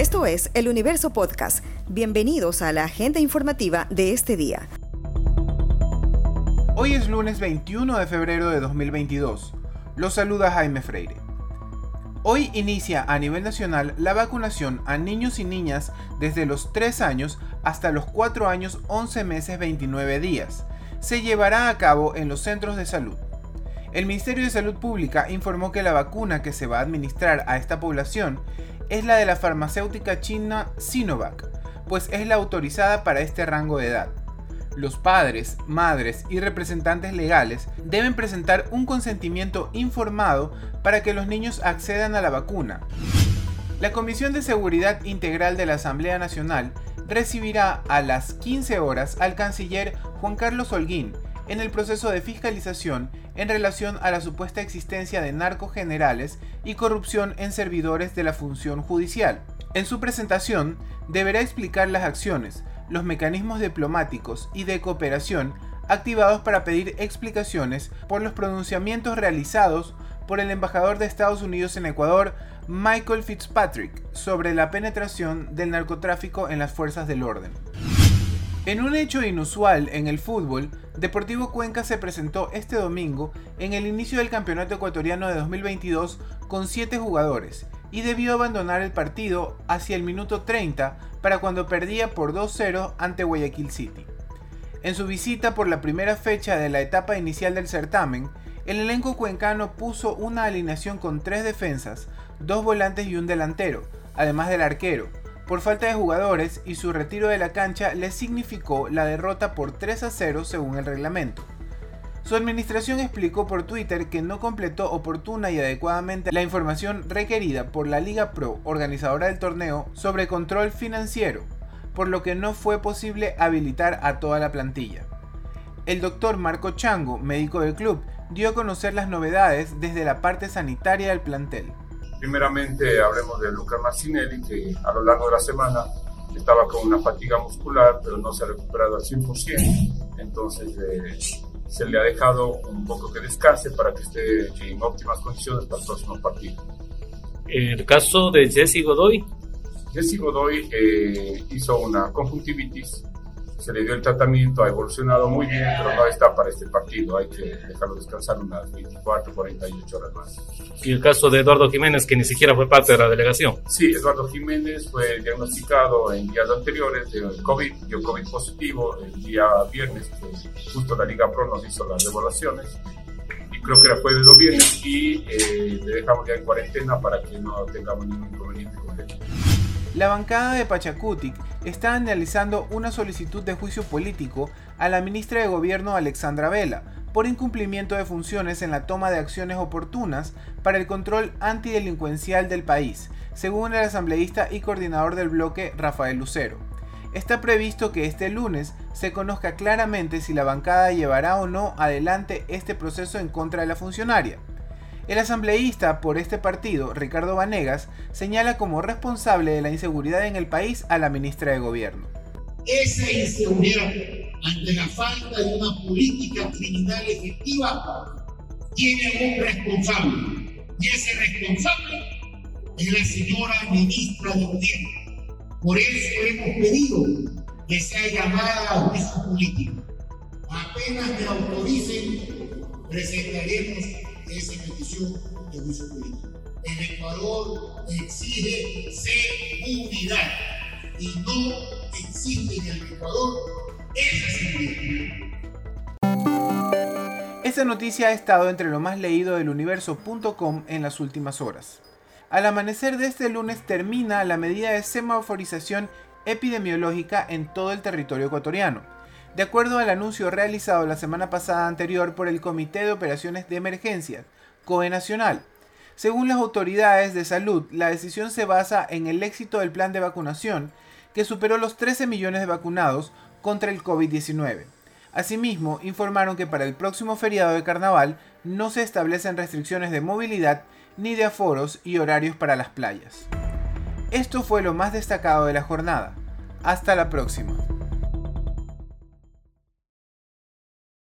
Esto es El Universo Podcast. Bienvenidos a la agenda informativa de este día. Hoy es lunes 21 de febrero de 2022. Los saluda Jaime Freire. Hoy inicia a nivel nacional la vacunación a niños y niñas desde los 3 años hasta los 4 años 11 meses 29 días. Se llevará a cabo en los centros de salud. El Ministerio de Salud Pública informó que la vacuna que se va a administrar a esta población es la de la farmacéutica china Sinovac, pues es la autorizada para este rango de edad. Los padres, madres y representantes legales deben presentar un consentimiento informado para que los niños accedan a la vacuna. La Comisión de Seguridad Integral de la Asamblea Nacional recibirá a las 15 horas al canciller Juan Carlos Holguín en el proceso de fiscalización en relación a la supuesta existencia de narcogenerales y corrupción en servidores de la función judicial. En su presentación, deberá explicar las acciones, los mecanismos diplomáticos y de cooperación activados para pedir explicaciones por los pronunciamientos realizados por el embajador de Estados Unidos en Ecuador, Michael Fitzpatrick, sobre la penetración del narcotráfico en las fuerzas del orden. En un hecho inusual en el fútbol, Deportivo Cuenca se presentó este domingo en el inicio del Campeonato Ecuatoriano de 2022 con 7 jugadores y debió abandonar el partido hacia el minuto 30 para cuando perdía por 2-0 ante Guayaquil City. En su visita por la primera fecha de la etapa inicial del certamen, el elenco cuencano puso una alineación con tres defensas, dos volantes y un delantero, además del arquero, por falta de jugadores y su retiro de la cancha le significó la derrota por 3 a 0 según el reglamento. Su administración explicó por Twitter que no completó oportuna y adecuadamente la información requerida por la Liga Pro, organizadora del torneo, sobre control financiero, por lo que no fue posible habilitar a toda la plantilla. El doctor Marco Chango, médico del club, dio a conocer las novedades desde la parte sanitaria del plantel. Primeramente hablemos de Luca Marcinelli, que a lo largo de la semana estaba con una fatiga muscular, pero no se ha recuperado al 100%, entonces eh, se le ha dejado un poco que descanse para que esté en óptimas condiciones para el próximo partido. El caso de Jesse Godoy. Jesse Godoy eh, hizo una conjuntivitis se le dio el tratamiento, ha evolucionado muy bien, pero no está para este partido. Hay que dejarlo descansar unas 24, 48 horas más. ¿Y el caso de Eduardo Jiménez, que ni siquiera fue parte de la delegación? Sí, Eduardo Jiménez fue diagnosticado en días anteriores de COVID, dio COVID positivo el día viernes, justo la Liga Pro nos hizo las devaluaciones. Y creo que era jueves o viernes y eh, le dejamos ya en cuarentena para que no tengamos ningún inconveniente con él. La bancada de Pachacutic está analizando una solicitud de juicio político a la ministra de Gobierno Alexandra Vela por incumplimiento de funciones en la toma de acciones oportunas para el control antidelincuencial del país, según el asambleísta y coordinador del bloque Rafael Lucero. Está previsto que este lunes se conozca claramente si la bancada llevará o no adelante este proceso en contra de la funcionaria. El asambleísta por este partido, Ricardo Vanegas, señala como responsable de la inseguridad en el país a la ministra de Gobierno. Esa inseguridad ante la falta de una política criminal efectiva tiene un responsable. Y ese responsable es la señora ministra de Gobierno. Por eso hemos pedido que sea llamada a juicio político. Apenas me autoricen, presentaremos esa petición de juicio político. El Ecuador exige seguridad y no existe en el Ecuador esa seguridad. Esta noticia ha estado entre lo más leído del universo.com en las últimas horas. Al amanecer de este lunes termina la medida de semaforización epidemiológica en todo el territorio ecuatoriano de acuerdo al anuncio realizado la semana pasada anterior por el Comité de Operaciones de Emergencia, COE Nacional. Según las autoridades de salud, la decisión se basa en el éxito del plan de vacunación, que superó los 13 millones de vacunados contra el COVID-19. Asimismo, informaron que para el próximo feriado de carnaval no se establecen restricciones de movilidad ni de aforos y horarios para las playas. Esto fue lo más destacado de la jornada. Hasta la próxima.